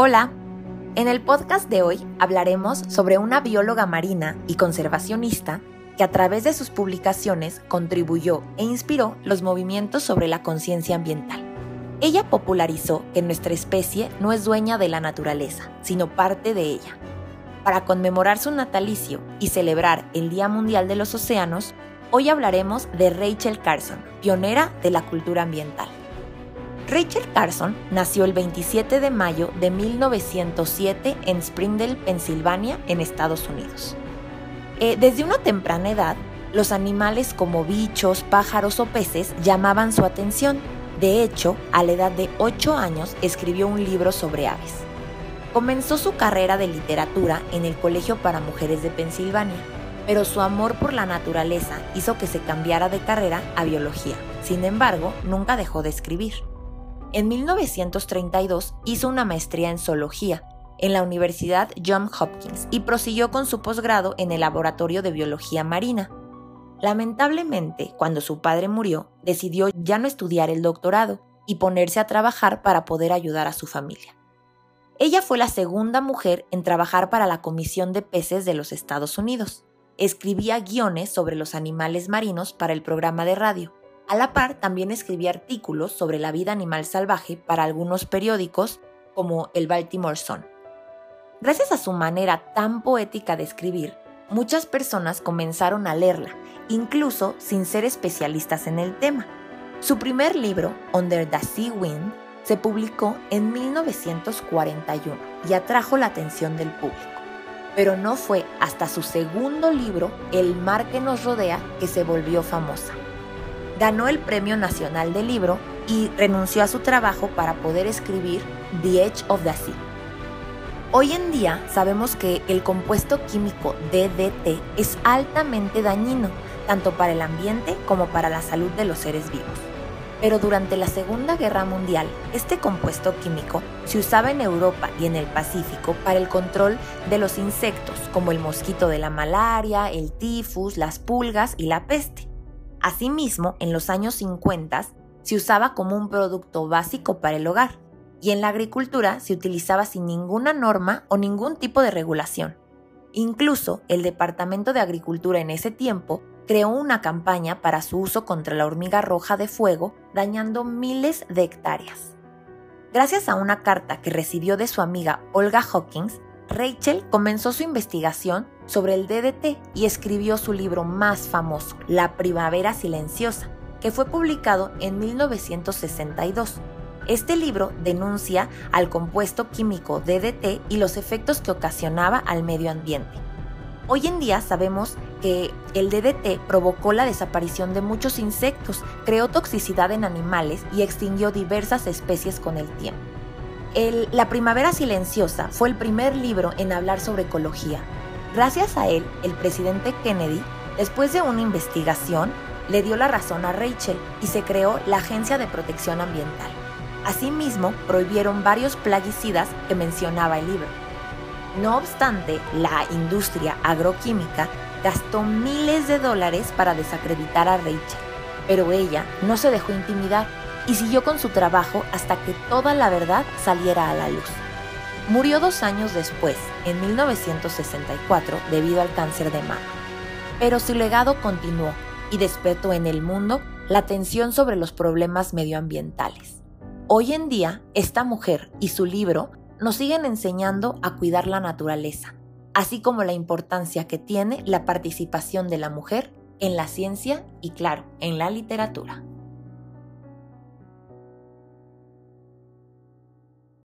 Hola, en el podcast de hoy hablaremos sobre una bióloga marina y conservacionista que a través de sus publicaciones contribuyó e inspiró los movimientos sobre la conciencia ambiental. Ella popularizó que nuestra especie no es dueña de la naturaleza, sino parte de ella. Para conmemorar su natalicio y celebrar el Día Mundial de los Océanos, hoy hablaremos de Rachel Carson, pionera de la cultura ambiental. Rachel Carson nació el 27 de mayo de 1907 en Springdale, Pensilvania, en Estados Unidos. Eh, desde una temprana edad, los animales como bichos, pájaros o peces llamaban su atención. De hecho, a la edad de 8 años escribió un libro sobre aves. Comenzó su carrera de literatura en el Colegio para Mujeres de Pensilvania, pero su amor por la naturaleza hizo que se cambiara de carrera a biología. Sin embargo, nunca dejó de escribir. En 1932 hizo una maestría en zoología en la Universidad Johns Hopkins y prosiguió con su posgrado en el Laboratorio de Biología Marina. Lamentablemente, cuando su padre murió, decidió ya no estudiar el doctorado y ponerse a trabajar para poder ayudar a su familia. Ella fue la segunda mujer en trabajar para la Comisión de Peces de los Estados Unidos. Escribía guiones sobre los animales marinos para el programa de radio a la par, también escribía artículos sobre la vida animal salvaje para algunos periódicos como el Baltimore Sun. Gracias a su manera tan poética de escribir, muchas personas comenzaron a leerla, incluso sin ser especialistas en el tema. Su primer libro, Under the Sea Wind, se publicó en 1941 y atrajo la atención del público. Pero no fue hasta su segundo libro, El mar que nos rodea, que se volvió famosa ganó el Premio Nacional del Libro y renunció a su trabajo para poder escribir The Edge of the Sea. Hoy en día sabemos que el compuesto químico DDT es altamente dañino, tanto para el ambiente como para la salud de los seres vivos. Pero durante la Segunda Guerra Mundial, este compuesto químico se usaba en Europa y en el Pacífico para el control de los insectos, como el mosquito de la malaria, el tifus, las pulgas y la peste. Asimismo, en los años 50 se usaba como un producto básico para el hogar y en la agricultura se utilizaba sin ninguna norma o ningún tipo de regulación. Incluso el Departamento de Agricultura en ese tiempo creó una campaña para su uso contra la hormiga roja de fuego, dañando miles de hectáreas. Gracias a una carta que recibió de su amiga Olga Hawkins, Rachel comenzó su investigación sobre el DDT y escribió su libro más famoso, La Primavera Silenciosa, que fue publicado en 1962. Este libro denuncia al compuesto químico DDT y los efectos que ocasionaba al medio ambiente. Hoy en día sabemos que el DDT provocó la desaparición de muchos insectos, creó toxicidad en animales y extinguió diversas especies con el tiempo. La Primavera Silenciosa fue el primer libro en hablar sobre ecología, Gracias a él, el presidente Kennedy, después de una investigación, le dio la razón a Rachel y se creó la Agencia de Protección Ambiental. Asimismo, prohibieron varios plaguicidas que mencionaba el libro. No obstante, la industria agroquímica gastó miles de dólares para desacreditar a Rachel, pero ella no se dejó intimidar y siguió con su trabajo hasta que toda la verdad saliera a la luz. Murió dos años después, en 1964, debido al cáncer de mama. Pero su legado continuó y despertó en el mundo la atención sobre los problemas medioambientales. Hoy en día, esta mujer y su libro nos siguen enseñando a cuidar la naturaleza, así como la importancia que tiene la participación de la mujer en la ciencia y, claro, en la literatura.